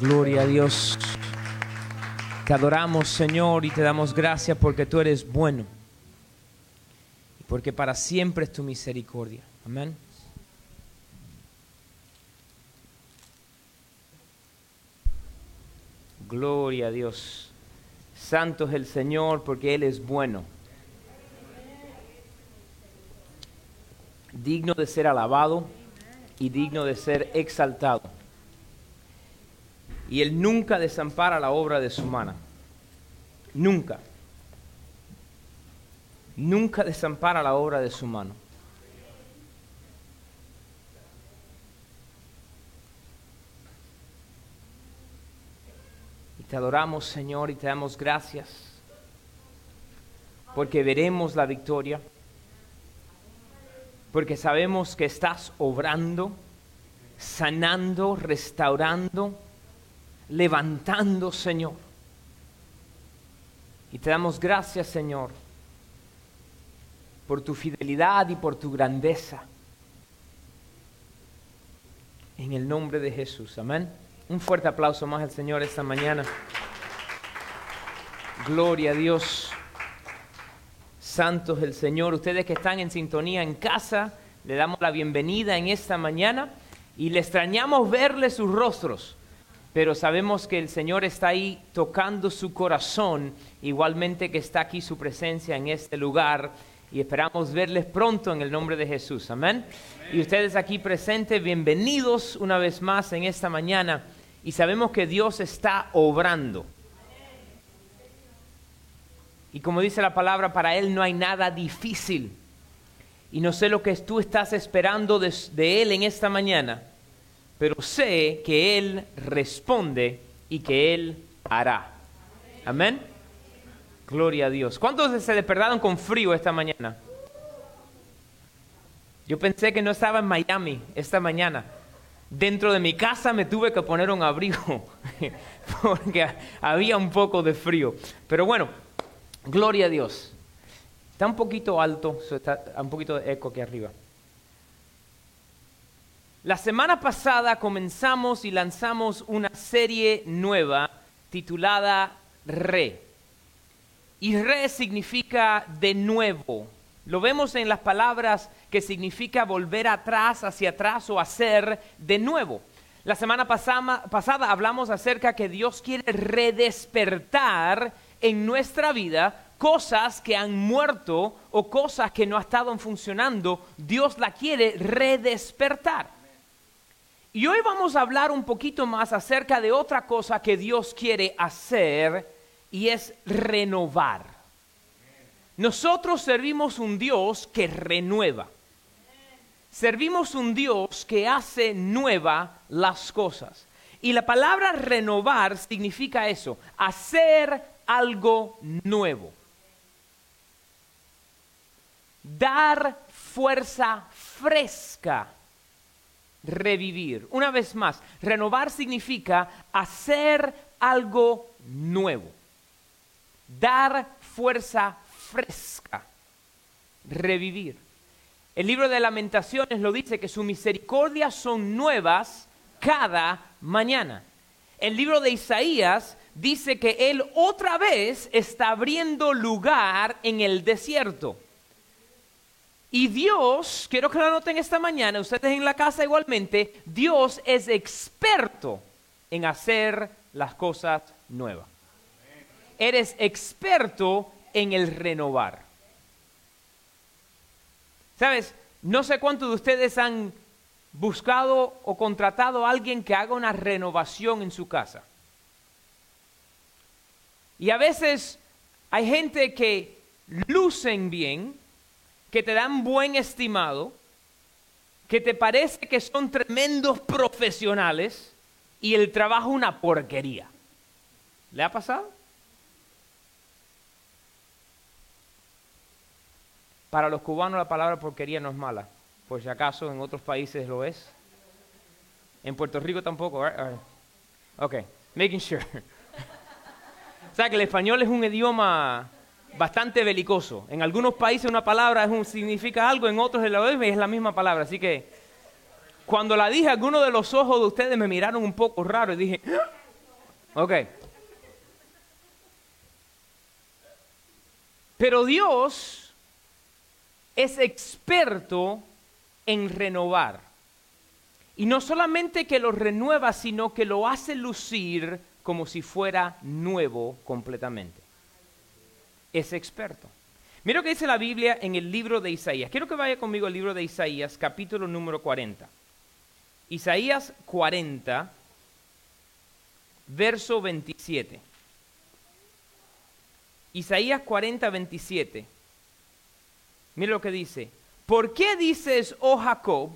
Gloria a Dios. Te adoramos, Señor, y te damos gracias porque tú eres bueno. Y porque para siempre es tu misericordia. Amén. Gloria a Dios. Santo es el Señor porque Él es bueno. Digno de ser alabado y digno de ser exaltado. Y Él nunca desampara la obra de su mano. Nunca. Nunca desampara la obra de su mano. Y te adoramos, Señor, y te damos gracias. Porque veremos la victoria. Porque sabemos que estás obrando, sanando, restaurando levantando, Señor. Y te damos gracias, Señor, por tu fidelidad y por tu grandeza. En el nombre de Jesús, amén. Un fuerte aplauso más al Señor esta mañana. Gloria a Dios. Santos el Señor. Ustedes que están en sintonía en casa, le damos la bienvenida en esta mañana y le extrañamos verle sus rostros pero sabemos que el Señor está ahí tocando su corazón, igualmente que está aquí su presencia en este lugar y esperamos verles pronto en el nombre de Jesús. Amén. Y ustedes aquí presentes, bienvenidos una vez más en esta mañana y sabemos que Dios está obrando. Y como dice la palabra, para Él no hay nada difícil. Y no sé lo que tú estás esperando de, de Él en esta mañana pero sé que Él responde y que Él hará. Amén. Gloria a Dios. ¿Cuántos se despertaron con frío esta mañana? Yo pensé que no estaba en Miami esta mañana. Dentro de mi casa me tuve que poner un abrigo porque había un poco de frío. Pero bueno, gloria a Dios. Está un poquito alto, está un poquito de eco aquí arriba. La semana pasada comenzamos y lanzamos una serie nueva titulada Re. Y Re significa de nuevo. Lo vemos en las palabras que significa volver atrás, hacia atrás o hacer de nuevo. La semana pasada, hablamos acerca que Dios quiere redespertar en nuestra vida cosas que han muerto o cosas que no estaban funcionando. Dios la quiere redespertar. Y hoy vamos a hablar un poquito más acerca de otra cosa que Dios quiere hacer y es renovar. Nosotros servimos un Dios que renueva. Servimos un Dios que hace nueva las cosas. Y la palabra renovar significa eso, hacer algo nuevo. Dar fuerza fresca revivir. Una vez más, renovar significa hacer algo nuevo, dar fuerza fresca, revivir. El libro de lamentaciones lo dice que sus misericordias son nuevas cada mañana. El libro de Isaías dice que Él otra vez está abriendo lugar en el desierto. Y Dios, quiero que lo noten esta mañana, ustedes en la casa igualmente, Dios es experto en hacer las cosas nuevas. Eres experto en el renovar. ¿Sabes? No sé cuántos de ustedes han buscado o contratado a alguien que haga una renovación en su casa. Y a veces hay gente que lucen bien, que te dan buen estimado, que te parece que son tremendos profesionales y el trabajo una porquería. ¿Le ha pasado? Para los cubanos la palabra porquería no es mala, por si acaso en otros países lo es. En Puerto Rico tampoco, right? Ok, making sure. o sea que el español es un idioma bastante belicoso. En algunos países una palabra significa algo, en otros es la misma palabra. Así que Cuando la dije, algunos de los ojos de ustedes me miraron un poco raro y dije, ok. Pero Dios es experto en renovar. Y no solamente que lo renueva, sino que lo hace lucir como si fuera nuevo completamente. Es experto. Mira lo que dice la Biblia en el libro de Isaías. Quiero que vaya conmigo al libro de Isaías, capítulo número 40. Isaías 40, verso 27. Isaías 40, 27. Mira lo que dice. ¿Por qué dices, oh Jacob,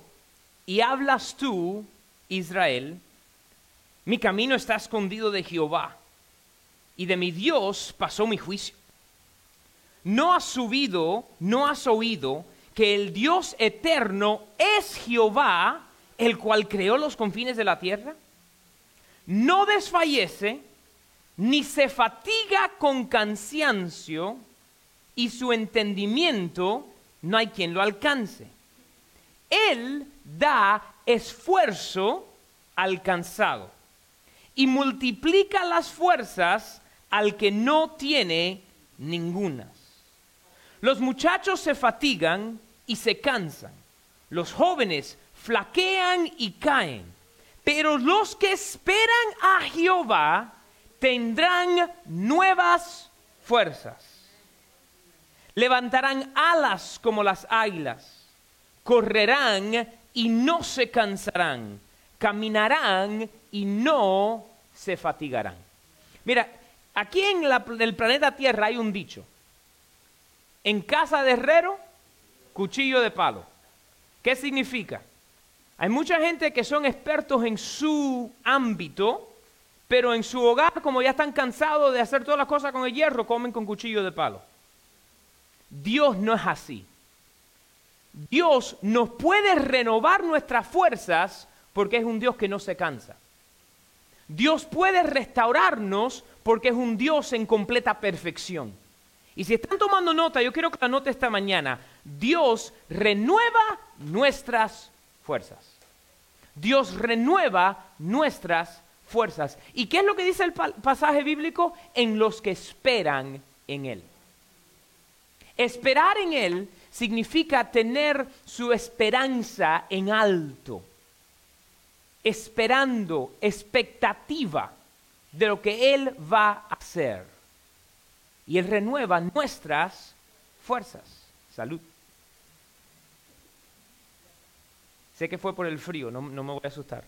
y hablas tú, Israel, mi camino está escondido de Jehová, y de mi Dios pasó mi juicio? ¿No has subido, no has oído que el Dios eterno es Jehová, el cual creó los confines de la tierra? No desfallece, ni se fatiga con cansancio, y su entendimiento no hay quien lo alcance. Él da esfuerzo al cansado y multiplica las fuerzas al que no tiene ninguna. Los muchachos se fatigan y se cansan. Los jóvenes flaquean y caen. Pero los que esperan a Jehová tendrán nuevas fuerzas. Levantarán alas como las águilas. Correrán y no se cansarán. Caminarán y no se fatigarán. Mira, aquí en el planeta Tierra hay un dicho en casa de herrero, cuchillo de palo. ¿Qué significa? Hay mucha gente que son expertos en su ámbito, pero en su hogar, como ya están cansados de hacer todas las cosas con el hierro, comen con cuchillo de palo. Dios no es así. Dios nos puede renovar nuestras fuerzas porque es un Dios que no se cansa. Dios puede restaurarnos porque es un Dios en completa perfección. Y si están tomando nota, yo quiero que la note esta mañana. Dios renueva nuestras fuerzas. Dios renueva nuestras fuerzas. ¿Y qué es lo que dice el pasaje bíblico? En los que esperan en Él. Esperar en Él significa tener su esperanza en alto. Esperando, expectativa de lo que Él va a hacer y Él renueva nuestras fuerzas. Salud. Sé que fue por el frío, no, me voy a asustar.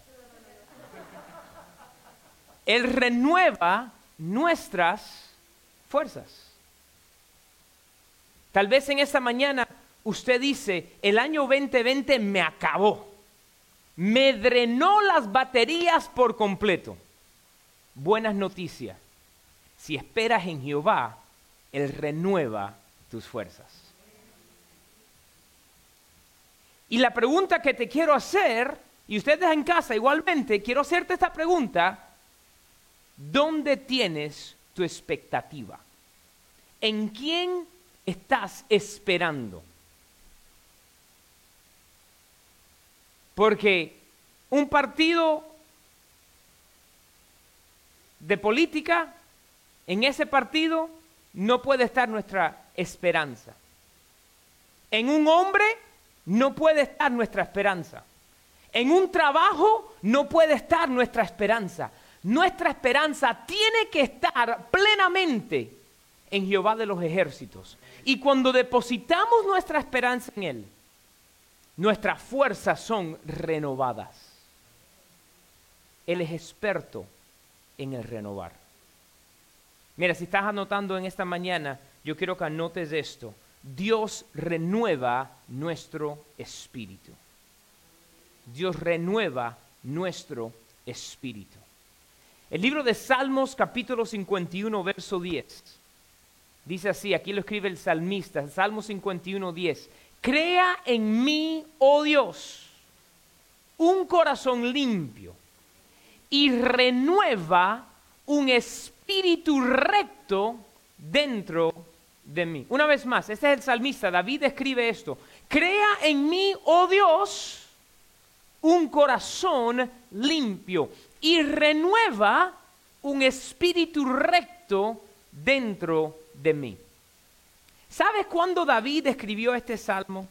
Él renueva nuestras fuerzas. Tal vez en esta mañana usted dice, el año 2020 me acabó, me drenó las baterías por completo. Buenas noticias. Si esperas en Jehová, él renueva tus fuerzas. Y la pregunta que te quiero hacer, y ustedes en casa igualmente, quiero hacerte esta pregunta, ¿dónde tienes tu expectativa? ¿En quién estás esperando? Porque un partido de política, en ese partido no puede estar nuestra esperanza. En un hombre no puede estar nuestra esperanza. En un trabajo no puede estar nuestra esperanza. Nuestra esperanza tiene que estar plenamente en Jehová de los ejércitos. Y cuando depositamos nuestra esperanza en Él, nuestras fuerzas son renovadas. Él es experto en el renovar. Mira, si estás anotando en esta mañana, yo quiero que anotes esto. Dios renueva nuestro espíritu. Dios renueva nuestro espíritu. El libro de Salmos capítulo 51, verso 10. Dice así, aquí lo escribe el salmista, Salmo 51, 10. Crea en mí, oh Dios, un corazón limpio y renueva un espíritu espíritu recto dentro de mí. Una vez más, este es el salmista, David escribe esto. Crea en mí, oh Dios, un corazón limpio y renueva un espíritu recto dentro de mí. ¿Sabes cuándo David escribió este salmo?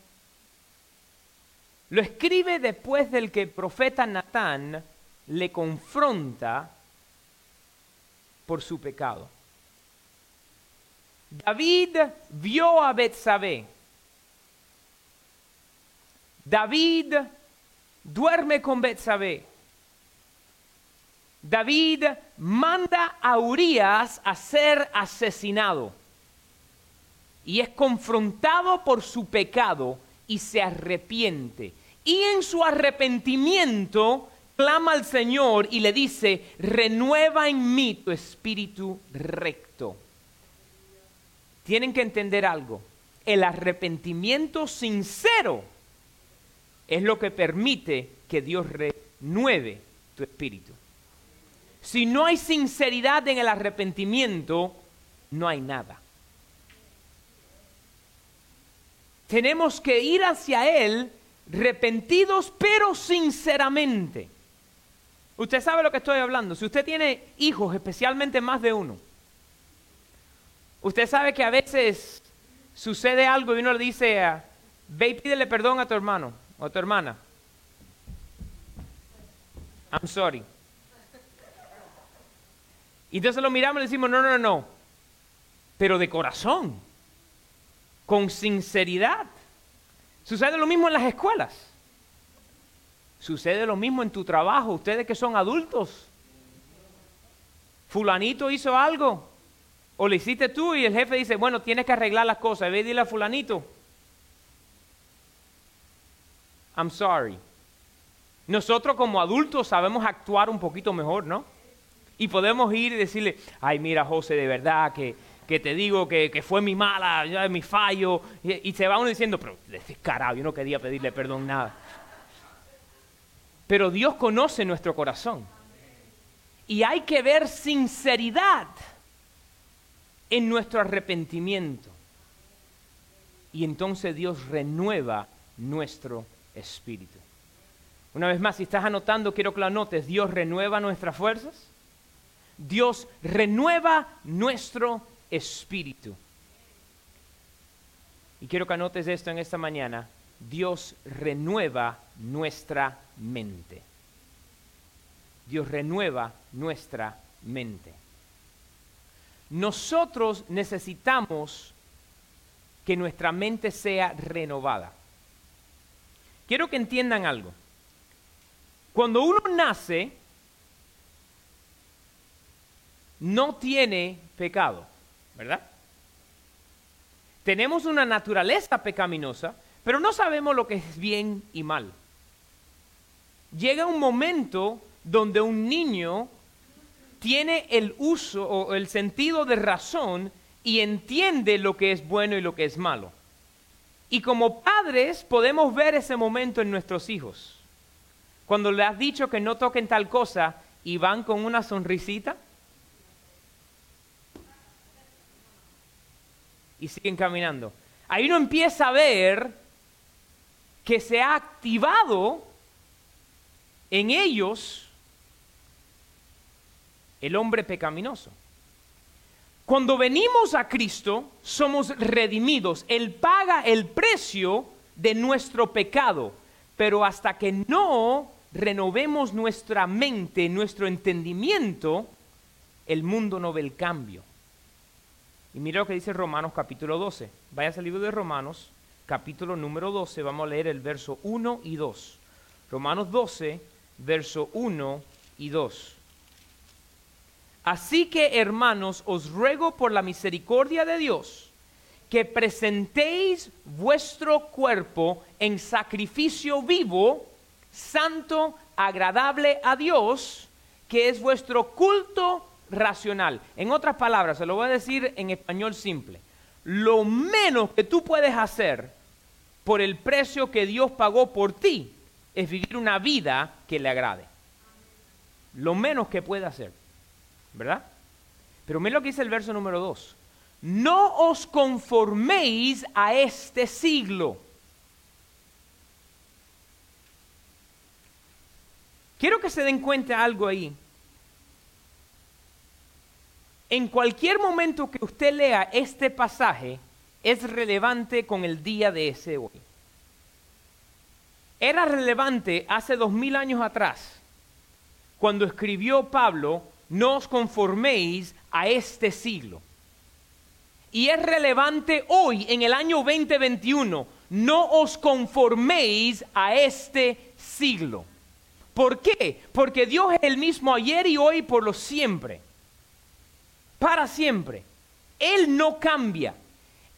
Lo escribe después del que el profeta Natán le confronta por su pecado. David vio a Betsabé. David duerme con Betsabé. David manda a Urias a ser asesinado y es confrontado por su pecado y se arrepiente. Y en su arrepentimiento clama al Señor y le dice, renueva en mí tu espíritu recto. Tienen que entender algo. El arrepentimiento sincero es lo que permite que Dios renueve tu espíritu. Si no hay sinceridad en el arrepentimiento, no hay nada. Tenemos que ir hacia Él repentidos, pero sinceramente. Usted sabe lo que estoy hablando. Si usted tiene hijos, especialmente más de uno, usted sabe que a veces sucede algo y uno le dice, ve y pídele perdón a tu hermano o a tu hermana. I'm sorry. Y entonces lo miramos y le decimos, no, no, no, pero de corazón, con sinceridad. Sucede lo mismo en las escuelas. Sucede lo mismo en tu trabajo, ustedes que son adultos. Fulanito hizo algo, o lo hiciste tú y el jefe dice, bueno, tienes que arreglar las cosas, ve y dile a fulanito. I'm sorry. Nosotros como adultos sabemos actuar un poquito mejor, ¿no? Y podemos ir y decirle, ay, mira, José, de verdad que, te digo que, fue mi mala, mi fallo. Y, se va uno diciendo, pero descarado, yo no quería pedirle perdón nada. Pero Dios conoce nuestro corazón. Y hay que ver sinceridad en nuestro arrepentimiento. Y entonces Dios renueva nuestro espíritu. Una vez más, si estás anotando, quiero que lo anotes. Dios renueva nuestras fuerzas. Dios renueva nuestro espíritu. Y quiero que anotes esto en esta mañana. Dios renueva nuestra mente. Dios renueva nuestra mente. Nosotros necesitamos que nuestra mente sea renovada. Quiero que entiendan algo. Cuando uno nace, no tiene pecado, ¿verdad? Tenemos una naturaleza pecaminosa, pero no sabemos lo que es bien y mal. Llega un momento donde un niño tiene el uso o el sentido de razón y entiende lo que es bueno y lo que es malo. Y como padres podemos ver ese momento en nuestros hijos. Cuando le has dicho que no toquen tal cosa y van con una sonrisita y siguen caminando. Ahí uno empieza a ver que se ha activado en ellos el hombre pecaminoso. Cuando venimos a Cristo, somos redimidos. Él paga el precio de nuestro pecado. Pero hasta que no renovemos nuestra mente, nuestro entendimiento, el mundo no ve el cambio. Y mira lo que dice Romanos capítulo 12. Vaya al libro de Romanos, capítulo número 12, vamos a leer el verso 1 y 2. Romanos 12, verso 1 y 2. Así que, hermanos, os ruego por la misericordia de Dios que presentéis vuestro cuerpo en sacrificio vivo, santo, agradable a Dios, que es vuestro culto racional. En otras palabras, se lo voy a decir en español simple. Lo menos que tú puedes hacer por el precio que Dios pagó por ti es vivir una vida que le agrade. Lo menos que puede hacer. ¿Verdad? Pero mira lo que dice el verso número 2. No os conforméis a este siglo Quiero que se den cuenta algo ahí. En cualquier momento que usted lea este pasaje, es relevante con el día de ese hoy. Era relevante hace dos mil años atrás, cuando escribió Pablo, no os conforméis a este siglo. Y es relevante hoy, en el año 2021, no os conforméis a este siglo. ¿Por qué? Porque Dios es el mismo ayer y hoy por lo siempre. Para siempre. Él no cambia.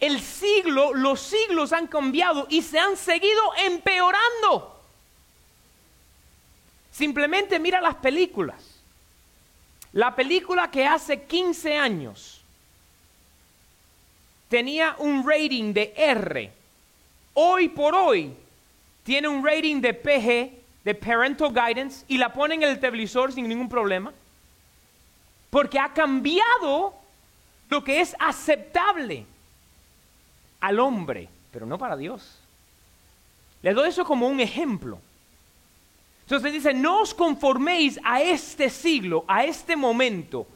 El siglo, los siglos han cambiado y se han seguido empeorando. Simplemente mira las películas. La película que hace 15 años tenía un rating de R. Hoy por hoy tiene un rating de PG, de Parental Guidance, y la ponen en el televisor sin ningún problema. Porque ha cambiado lo que es aceptable al hombre, pero no para Dios. Le doy eso como un ejemplo. Entonces dice, no os conforméis a este siglo, a este momento,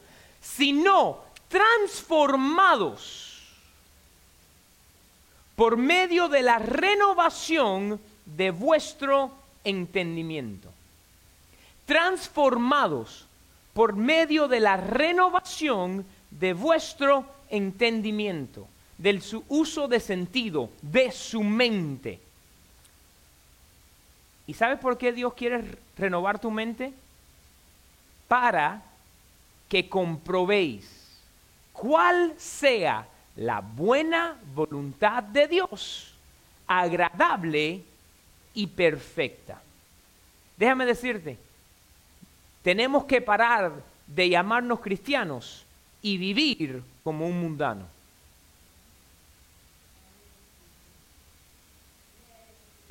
sino transformados por medio de la renovación de vuestro entendimiento. Transformados por medio de la renovación de vuestro entendimiento del su uso de sentido, de su mente. ¿Y sabes por qué Dios quiere renovar tu mente? Para que comprobéis cuál sea la buena voluntad de Dios, agradable y perfecta. Déjame decirte, tenemos que parar de llamarnos cristianos y vivir como un mundano.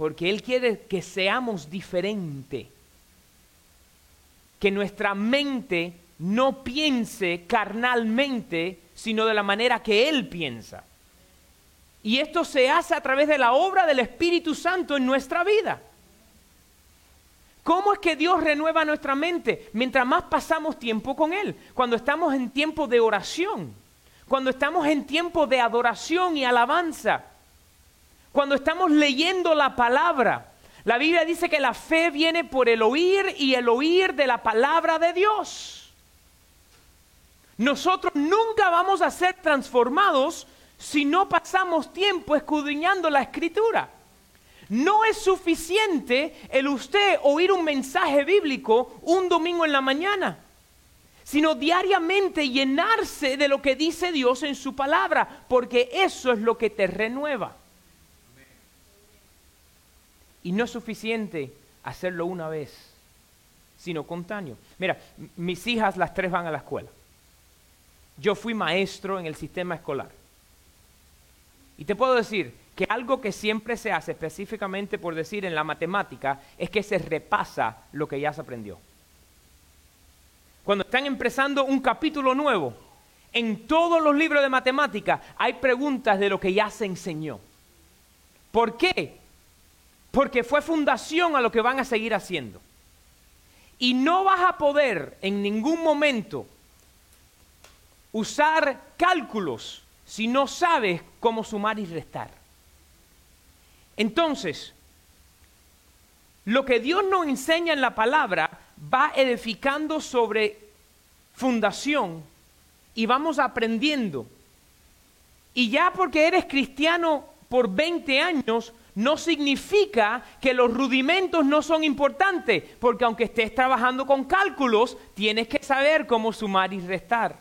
Porque Él quiere que seamos diferentes. Que nuestra mente no piense carnalmente, sino de la manera que Él piensa. Y esto se hace a través de la obra del Espíritu Santo en nuestra vida. ¿Cómo es que Dios renueva nuestra mente? Mientras más pasamos tiempo con Él, cuando estamos en tiempo de oración, cuando estamos en tiempo de adoración y alabanza, cuando estamos leyendo la palabra. La Biblia dice que la fe viene por el oír y el oír de la palabra de Dios. Nosotros nunca vamos a ser transformados si no pasamos tiempo escudriñando la escritura. No es suficiente el usted oír un mensaje bíblico un domingo en la mañana, sino diariamente llenarse de lo que dice Dios en su palabra, porque eso es lo que te renueva. Y no es suficiente hacerlo una vez, sino contaño. Mira, mis hijas las tres van a la escuela. Yo fui maestro en el sistema escolar. Y te puedo decir que algo que siempre se hace, específicamente por decir en la matemática, es que se repasa lo que ya se aprendió. Cuando están empezando un capítulo nuevo, en todos los libros de matemática hay preguntas de lo que ya se enseñó. ¿Por qué? Porque fue fundación a lo que van a seguir haciendo. Y no vas a poder en ningún momento usar cálculos si no sabes cómo sumar y restar. Entonces, lo que Dios nos enseña en la palabra va edificando sobre fundación y vamos aprendiendo. Y ya porque eres cristiano por 20 años, no significa que los rudimentos no son importantes, porque aunque estés trabajando con cálculos, tienes que saber cómo sumar y restar.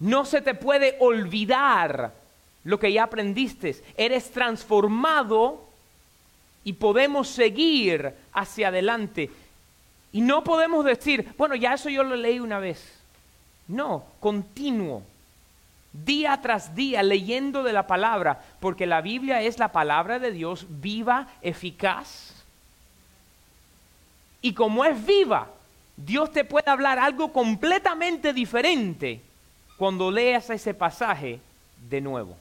No se te puede olvidar lo que ya aprendiste. Eres transformado y podemos seguir hacia adelante. Y no podemos decir, bueno, ya eso yo lo leí una vez. No, continuo día tras día leyendo de la palabra, porque la Biblia es la palabra de Dios viva, eficaz. Y como es viva, Dios te puede hablar algo completamente diferente cuando leas ese pasaje de nuevo.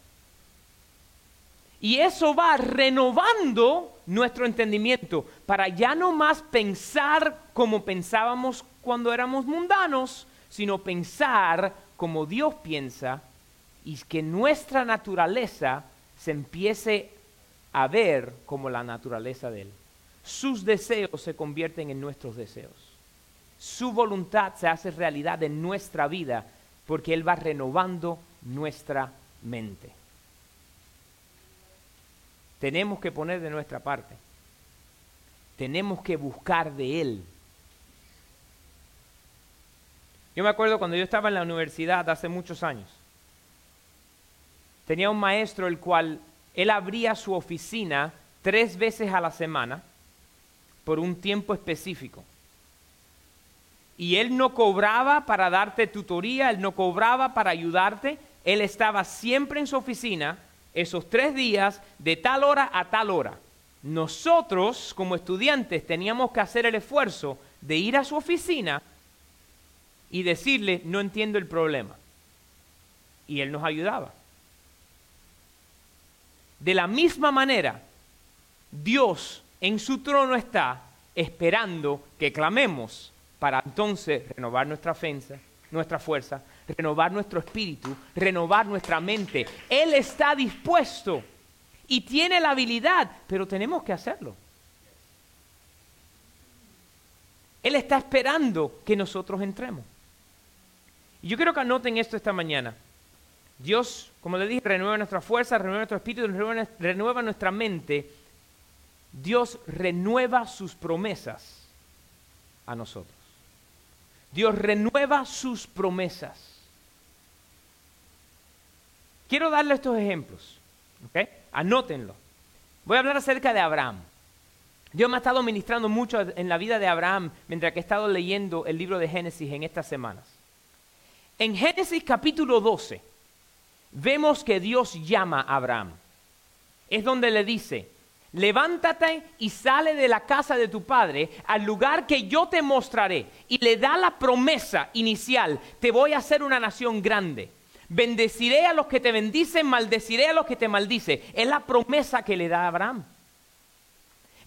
Y eso va renovando nuestro entendimiento para ya no más pensar como pensábamos cuando éramos mundanos, sino pensar como Dios piensa y que nuestra naturaleza se empiece a ver como la naturaleza de Él. Sus deseos se convierten en nuestros deseos. Su voluntad se hace realidad en nuestra vida porque Él va renovando nuestra mente. Tenemos que poner de nuestra parte. Tenemos que buscar de Él. Yo me acuerdo cuando yo estaba en la universidad hace muchos años. Tenía un maestro el cual él abría su oficina tres veces a la semana por un tiempo específico. Y él no cobraba para darte tutoría, él no cobraba para ayudarte, él estaba siempre en su oficina esos tres días de tal hora a tal hora. Nosotros como estudiantes teníamos que hacer el esfuerzo de ir a su oficina y decirle, no entiendo el problema. Y él nos ayudaba. De la misma manera, Dios en su trono está esperando que clamemos para entonces renovar nuestra ofensa, nuestra fuerza, renovar nuestro espíritu, renovar nuestra mente. Él está dispuesto y tiene la habilidad, pero tenemos que hacerlo. Él está esperando que nosotros entremos. Y yo quiero que anoten esto esta mañana. Dios, como le dije, renueva nuestra fuerza, renueva nuestro espíritu, renueva, nuestra mente. Dios renueva sus promesas a nosotros. Dios renueva sus promesas. Quiero darle estos ejemplos. ¿ok? Anótenlo. Voy a hablar acerca de Abraham. Dios me ha estado ministrando mucho en la vida de Abraham mientras que he estado leyendo el libro de Génesis en estas semanas. En Génesis capítulo 12 vemos que Dios llama a Abraham. Es donde le dice, levántate y sale de la casa de tu padre al lugar que yo te mostraré. Y le da la promesa inicial, te voy a hacer una nación grande. Bendeciré a los que te bendicen, maldeciré a los que te maldicen. Es la promesa que le da Abraham.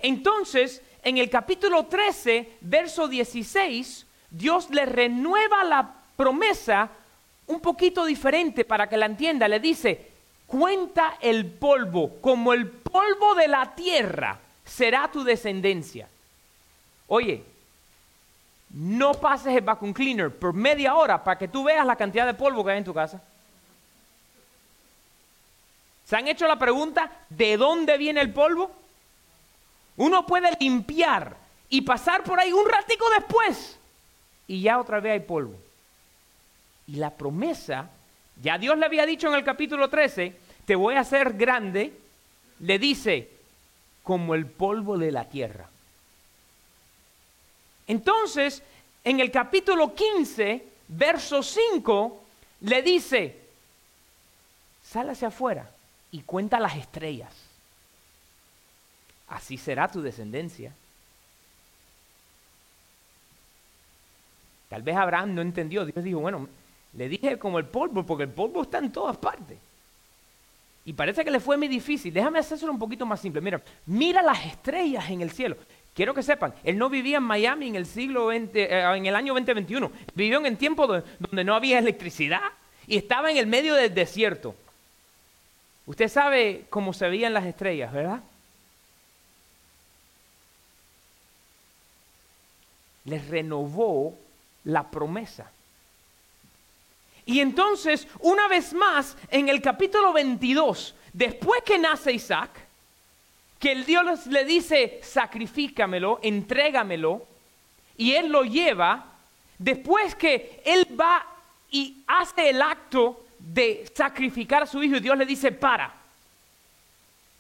Entonces, en el capítulo 13, verso 16, Dios le renueva la promesa un poquito diferente para que la entienda. Le dice, cuenta el polvo, como el polvo de la tierra será tu descendencia. Oye, no pases el vacuum cleaner por media hora para que tú veas la cantidad de polvo que hay en tu casa. ¿Se han hecho la pregunta de dónde viene el polvo? Uno puede limpiar y pasar por ahí un ratico después y ya otra vez hay polvo. Y la promesa, ya Dios le había dicho en el capítulo 13, te voy a hacer grande, le dice, como el polvo de la tierra. Entonces, en el capítulo 15, verso 5, le dice, sal hacia afuera y cuenta las estrellas. Así será tu descendencia. Tal vez Abraham no entendió. Dios dijo, bueno, le dije como el polvo, porque el polvo está en todas partes. Y parece que le fue muy difícil. Déjame hacerlo un poquito más simple. Mira, mira las estrellas en el cielo. Quiero que sepan, él no vivía en Miami en el siglo XX, eh, en el año 2021. Vivió en tiempo donde no había electricidad y estaba en el medio del desierto. Usted sabe cómo se veían las estrellas, ¿verdad? Les renovó la promesa. Y entonces, una vez más, en el capítulo 22, después que nace Isaac, que el Dios le dice, sacrifícamelo, entrégamelo, y él lo lleva, después que él va y hace el acto de sacrificar a su hijo, y Dios le dice, para,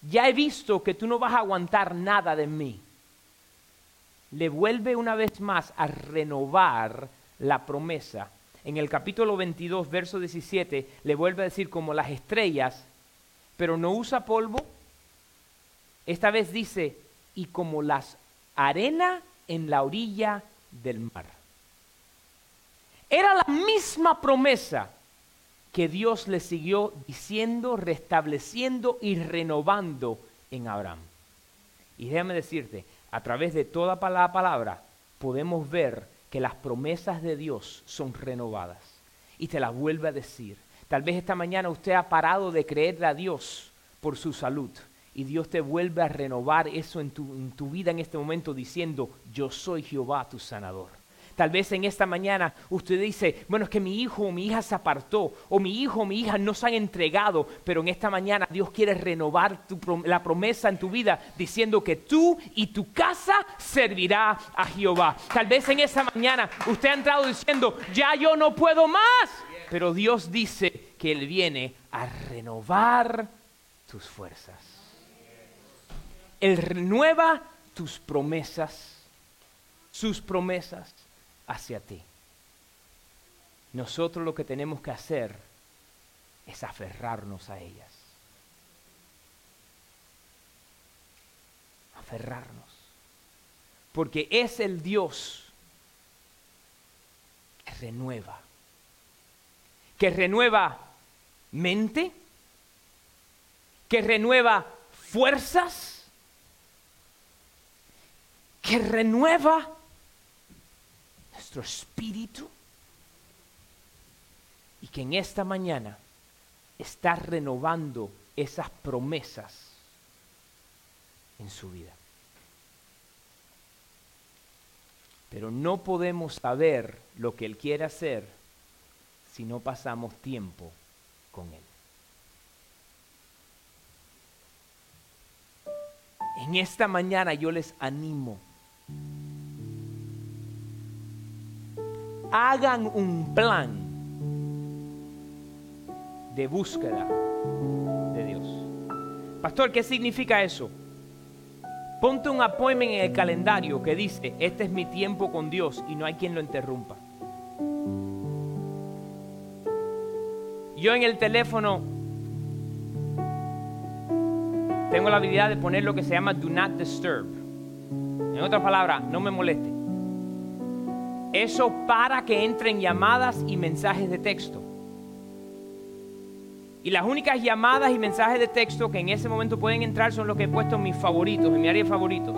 ya he visto que tú no vas a aguantar nada de mí. Le vuelve una vez más a renovar la promesa en el capítulo 22, verso 17, le vuelve a decir como las estrellas, pero no usa polvo. Esta vez dice, y como las arena en la orilla del mar. Era la misma promesa que Dios le siguió diciendo, restableciendo y renovando en Abraham. Y déjame decirte, a través de toda la palabra podemos ver que las promesas de Dios son renovadas. Y te las vuelve a decir. Tal vez esta mañana usted ha parado de creerle a Dios por su salud. Y Dios te vuelve a renovar eso en tu, en tu vida en este momento diciendo, yo soy Jehová tu sanador. Tal vez en esta mañana usted dice, bueno, es que mi hijo o mi hija se apartó, o mi hijo o mi hija no se han entregado, pero en esta mañana Dios quiere renovar la promesa en tu vida diciendo que tú y tu casa servirá a Jehová. Tal vez en esta mañana usted ha entrado diciendo, ya yo no puedo más, pero Dios dice que Él viene a renovar tus fuerzas. Él renueva tus promesas, sus promesas hacia ti. Nosotros lo que tenemos que hacer es aferrarnos a ellas. Aferrarnos. Porque es el Dios que renueva. Que renueva mente. Que renueva fuerzas. Que renueva nuestro espíritu y que en esta mañana está renovando esas promesas en su vida. Pero no podemos saber lo que Él quiere hacer si no pasamos tiempo con Él. En esta mañana yo les animo hagan un plan de búsqueda de Dios. Pastor, ¿qué significa eso? Ponte un appointment en el calendario que dice, este es mi tiempo con Dios y no hay quien lo interrumpa. Yo en el teléfono tengo la habilidad de poner lo que se llama Do Not Disturb. En otras palabras, no me moleste. Eso para que entren llamadas y mensajes de texto. Y las únicas llamadas y mensajes de texto que en ese momento pueden entrar son los que he puesto en mis favoritos, en mi área de favoritos.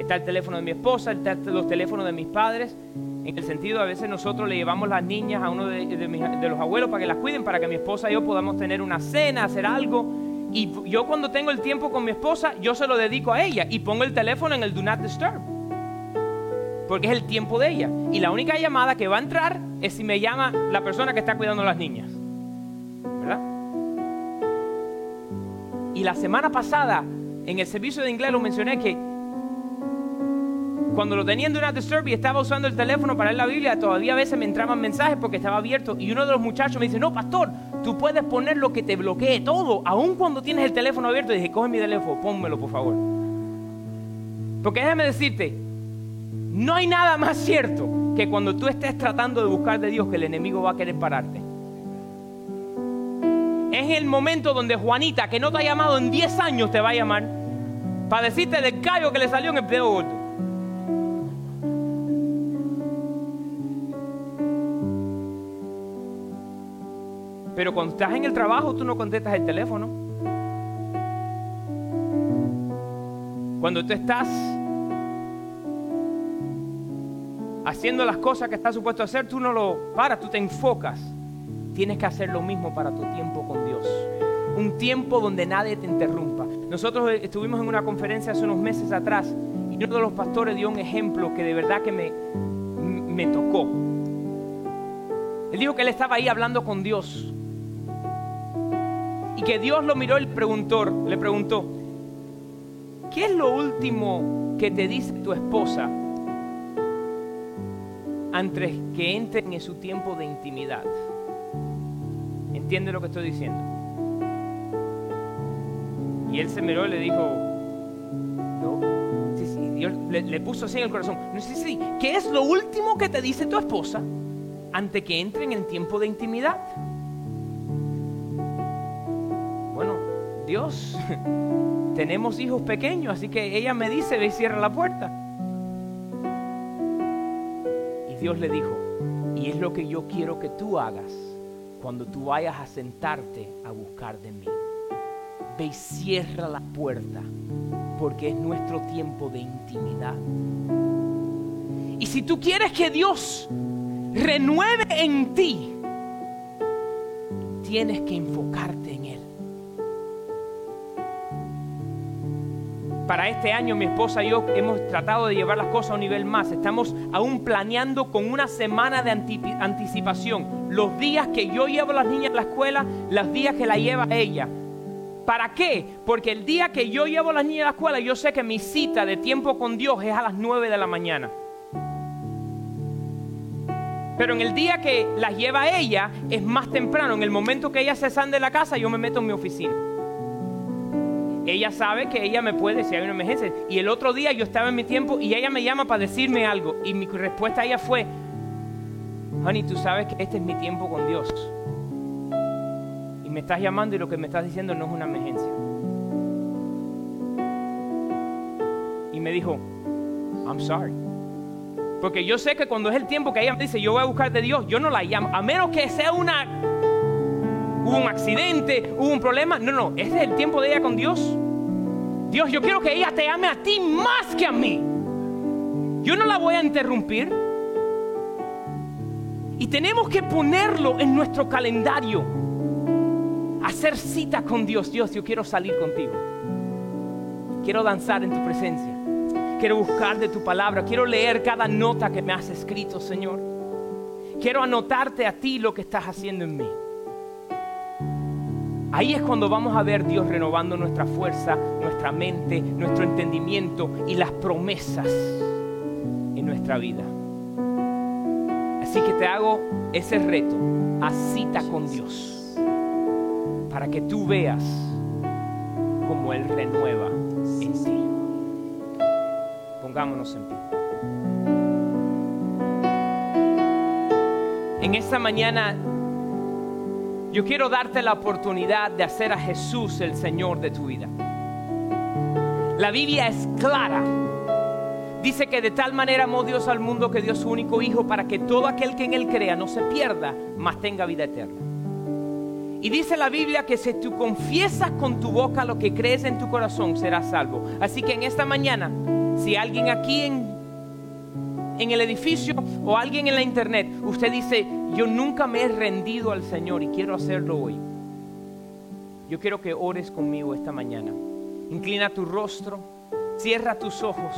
Está el teléfono de mi esposa, está los teléfonos de mis padres. En el sentido, a veces nosotros le llevamos las niñas a uno de, de los abuelos para que las cuiden, para que mi esposa y yo podamos tener una cena, hacer algo. Y yo cuando tengo el tiempo con mi esposa, yo se lo dedico a ella y pongo el teléfono en el Do Not Disturb porque es el tiempo de ella. Y la única llamada que va a entrar es si me llama la persona que está cuidando a las niñas. ¿Verdad? Y la semana pasada, en el servicio de inglés, lo mencioné que cuando lo tenía en Do Not Disturb y estaba usando el teléfono para leer la Biblia, todavía a veces me entraban mensajes porque estaba abierto. Y uno de los muchachos me dice, no, pastor, tú puedes poner lo que te bloquee todo, aun cuando tienes el teléfono abierto. Dije, coge mi teléfono, pónmelo, por favor. Porque déjame decirte, no hay nada más cierto que cuando tú estés tratando de buscar de Dios que el enemigo va a querer pararte. Es el momento donde Juanita, que no te ha llamado en 10 años, te va a llamar para decirte del callo que le salió en el dedo gordo. Pero cuando estás en el trabajo, tú no contestas el teléfono. Cuando tú estás haciendo las cosas que estás supuesto a hacer, tú no lo paras, tú te enfocas. Tienes que hacer lo mismo para tu tiempo con Dios. Un tiempo donde nadie te interrumpa. Nosotros estuvimos en una conferencia hace unos meses atrás y uno de los pastores dio un ejemplo que de verdad que me, me tocó. Él dijo que él estaba ahí hablando con Dios. Y que Dios lo miró y preguntó, le preguntó, ¿qué es lo último que te dice tu esposa antes que entren en su tiempo de intimidad. ¿Entiende lo que estoy diciendo? Y él se miró y le dijo, no, sí, sí, Dios le, puso así en el corazón, no, sí, sí, ¿qué es lo último que te dice tu esposa antes que entren en el tiempo de intimidad? Bueno, Dios, tenemos hijos pequeños, así que ella me dice, ve y cierra la puerta. Dios le dijo, y es lo que yo quiero que tú hagas cuando tú vayas a sentarte a buscar de mí. Ve y cierra la puerta porque es nuestro tiempo de intimidad. Y si tú quieres que Dios renueve en ti, tienes que enfocarte Para este año mi esposa y yo hemos tratado de llevar las cosas a un nivel más. Estamos aún planeando con una semana de anticipación los días que yo llevo a las niñas a la escuela, los días que la lleva ella. ¿Para qué? Porque el día que yo llevo a las niñas a la escuela, yo sé que mi cita de tiempo con Dios es a las 9 de la mañana. Pero en el día que las lleva ella es más temprano. En el momento que ella se sale de la casa, yo me meto en mi oficina. Ella sabe que ella me puede si hay una emergencia. Y el otro día yo estaba en mi tiempo y ella me llama para decirme algo. Y mi respuesta a ella fue, honey, tú sabes que este es mi tiempo con Dios. Y me estás llamando y lo que me estás diciendo no es una emergencia. Y me dijo, I'm sorry. Porque yo sé que cuando es el tiempo que ella me dice, yo voy a buscar de Dios, yo no la llamo. A menos que sea una... Hubo un accidente, hubo un problema. No, no, ese es el tiempo de ella con Dios. Dios, yo quiero que ella te ame a ti más que a mí. Yo no la voy a interrumpir. Y tenemos que ponerlo en nuestro calendario. Hacer cita con Dios. Dios, yo quiero salir contigo. Quiero danzar en tu presencia. Quiero buscar de tu palabra. Quiero leer cada nota que me has escrito, Señor. Quiero anotarte a ti lo que estás haciendo en mí. Ahí es cuando vamos a ver Dios renovando nuestra fuerza, nuestra mente, nuestro entendimiento y las promesas en nuestra vida. Así que te hago ese reto, a cita con Dios, para que tú veas cómo Él renueva en ti. Pongámonos en pie. En esta mañana yo quiero darte la oportunidad de hacer a Jesús el Señor de tu vida. La Biblia es clara. Dice que de tal manera amó Dios al mundo que dio su único Hijo para que todo aquel que en Él crea no se pierda, mas tenga vida eterna. Y dice la Biblia que si tú confiesas con tu boca lo que crees en tu corazón, serás salvo. Así que en esta mañana, si alguien aquí en, en el edificio o alguien en la internet, usted dice, yo nunca me he rendido al Señor y quiero hacerlo hoy. Yo quiero que ores conmigo esta mañana. Inclina tu rostro, cierra tus ojos.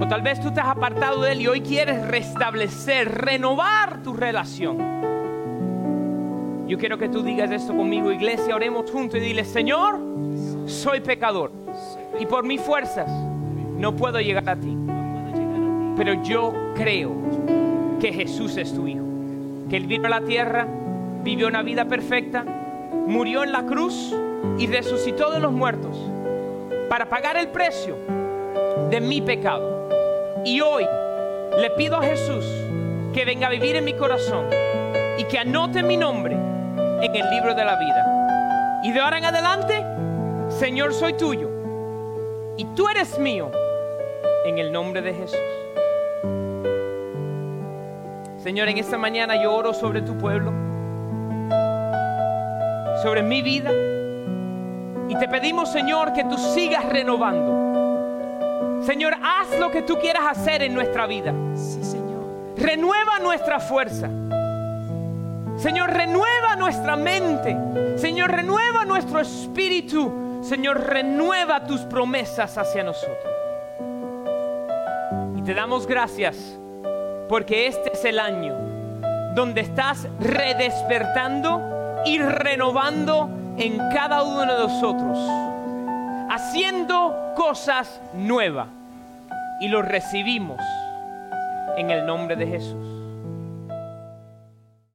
O tal vez tú te has apartado de Él y hoy quieres restablecer, renovar tu relación. Yo quiero que tú digas esto conmigo, iglesia, oremos juntos y dile, Señor, soy pecador y por mis fuerzas no puedo llegar a ti. Pero yo creo que Jesús es tu Hijo, que Él vino a la tierra, vivió una vida perfecta, murió en la cruz y resucitó de los muertos para pagar el precio de mi pecado. Y hoy le pido a Jesús que venga a vivir en mi corazón y que anote mi nombre en el libro de la vida. Y de ahora en adelante, Señor, soy tuyo y tú eres mío en el nombre de Jesús. Señor, en esta mañana yo oro sobre tu pueblo, sobre mi vida. Y te pedimos, Señor, que tú sigas renovando. Señor, haz lo que tú quieras hacer en nuestra vida. Sí, Señor. Renueva nuestra fuerza. Señor, renueva nuestra mente. Señor, renueva nuestro espíritu. Señor, renueva tus promesas hacia nosotros. Y te damos gracias porque este es el año donde estás redespertando y renovando en cada uno de nosotros, haciendo cosas nuevas. Y lo recibimos en el nombre de Jesús.